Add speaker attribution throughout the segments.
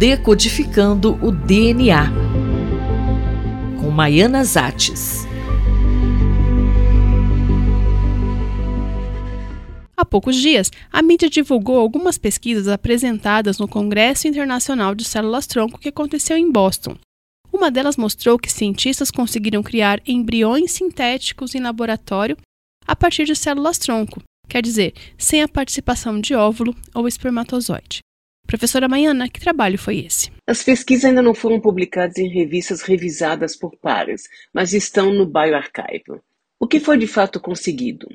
Speaker 1: Decodificando o DNA, com Maiana Zates.
Speaker 2: Há poucos dias, a mídia divulgou algumas pesquisas apresentadas no Congresso Internacional de Células-Tronco que aconteceu em Boston. Uma delas mostrou que cientistas conseguiram criar embriões sintéticos em laboratório a partir de células-tronco, quer dizer, sem a participação de óvulo ou espermatozoide. Professora Maiana, que trabalho foi esse?
Speaker 3: As pesquisas ainda não foram publicadas em revistas revisadas por pares, mas estão no bioarchive. O que foi de fato conseguido?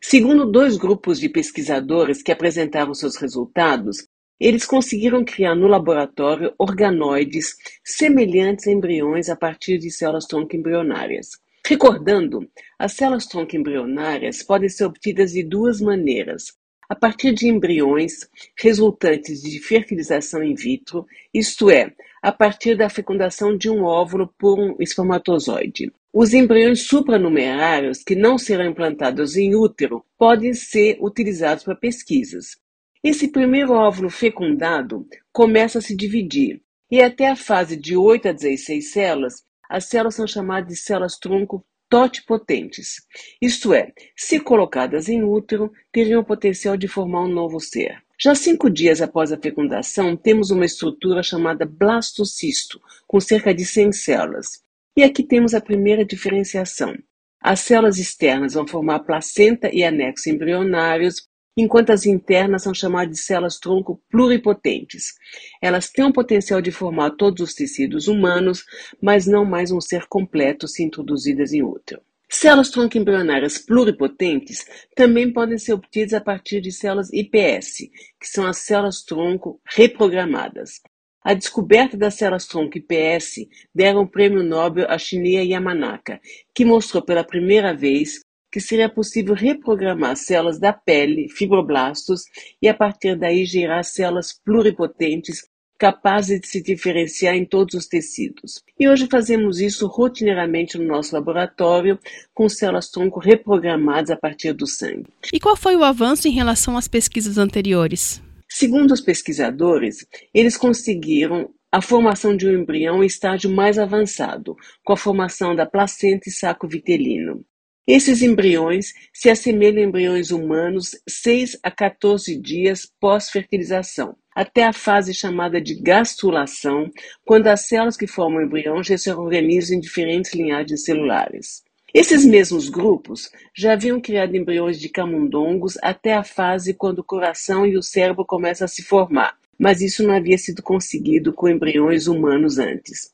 Speaker 3: Segundo dois grupos de pesquisadores que apresentaram seus resultados, eles conseguiram criar no laboratório organoides semelhantes a embriões a partir de células tronco embrionárias. Recordando, as células tronco embrionárias podem ser obtidas de duas maneiras: a partir de embriões resultantes de fertilização in vitro, isto é, a partir da fecundação de um óvulo por um espermatozoide. Os embriões supranumerários, que não serão implantados em útero, podem ser utilizados para pesquisas. Esse primeiro óvulo fecundado começa a se dividir, e até a fase de 8 a 16 células, as células são chamadas de células-tronco totipotentes. Isto é, se colocadas em útero, teriam o potencial de formar um novo ser. Já cinco dias após a fecundação, temos uma estrutura chamada blastocisto, com cerca de 100 células. E aqui temos a primeira diferenciação. As células externas vão formar placenta e anexos embrionários, enquanto as internas são chamadas de células-tronco pluripotentes. Elas têm o potencial de formar todos os tecidos humanos, mas não mais um ser completo se introduzidas em útero. Células tronco embrionárias pluripotentes também podem ser obtidas a partir de células IPS, que são as células tronco reprogramadas. A descoberta das células-tronco IPS deram o prêmio Nobel a Shinya Yamanaka, que mostrou pela primeira vez que seria possível reprogramar células da pele, fibroblastos, e a partir daí gerar células pluripotentes capazes de se diferenciar em todos os tecidos. E hoje fazemos isso rotineiramente no nosso laboratório, com células-tronco reprogramadas a partir do sangue.
Speaker 2: E qual foi o avanço em relação às pesquisas anteriores?
Speaker 3: Segundo os pesquisadores, eles conseguiram a formação de um embrião em estágio mais avançado, com a formação da placenta e saco vitelino. Esses embriões se assemelham a embriões humanos 6 a 14 dias pós-fertilização, até a fase chamada de gastrulação, quando as células que formam o embrião já se organizam em diferentes linhagens celulares. Esses mesmos grupos já haviam criado embriões de camundongos até a fase quando o coração e o cérebro começam a se formar, mas isso não havia sido conseguido com embriões humanos antes.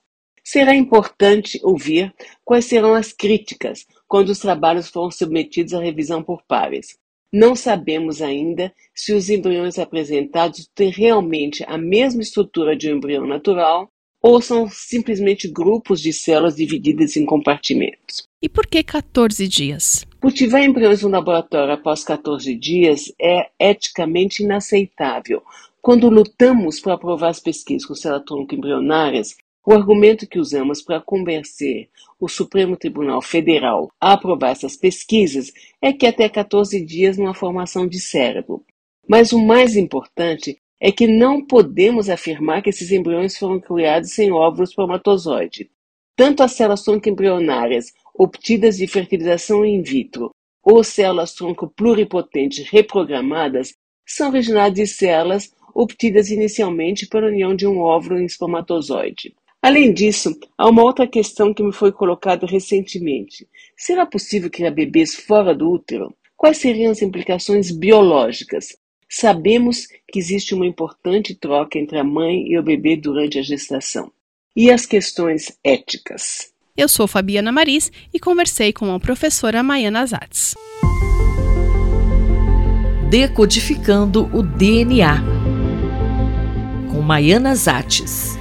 Speaker 3: Será importante ouvir quais serão as críticas quando os trabalhos foram submetidos à revisão por pares. Não sabemos ainda se os embriões apresentados têm realmente a mesma estrutura de um embrião natural ou são simplesmente grupos de células divididas em compartimentos.
Speaker 2: E por que 14 dias?
Speaker 3: Cultivar embriões no laboratório após 14 dias é eticamente inaceitável. Quando lutamos para aprovar as pesquisas com células-tronco embrionárias, o argumento que usamos para convencer o Supremo Tribunal Federal a aprovar essas pesquisas é que até 14 dias não há formação de cérebro. Mas o mais importante é que não podemos afirmar que esses embriões foram criados sem óvulos espermatozoide. Tanto as células-tronco embrionárias obtidas de fertilização in vitro ou células-tronco pluripotentes reprogramadas são originadas de células obtidas inicialmente pela união de um óvulo em espermatozoide. Além disso, há uma outra questão que me foi colocada recentemente. Será possível criar bebês fora do útero? Quais seriam as implicações biológicas? Sabemos que existe uma importante troca entre a mãe e o bebê durante a gestação. E as questões éticas?
Speaker 2: Eu sou Fabiana Maris e conversei com a professora Maiana Zatz.
Speaker 1: Decodificando o DNA com Maiana Zates.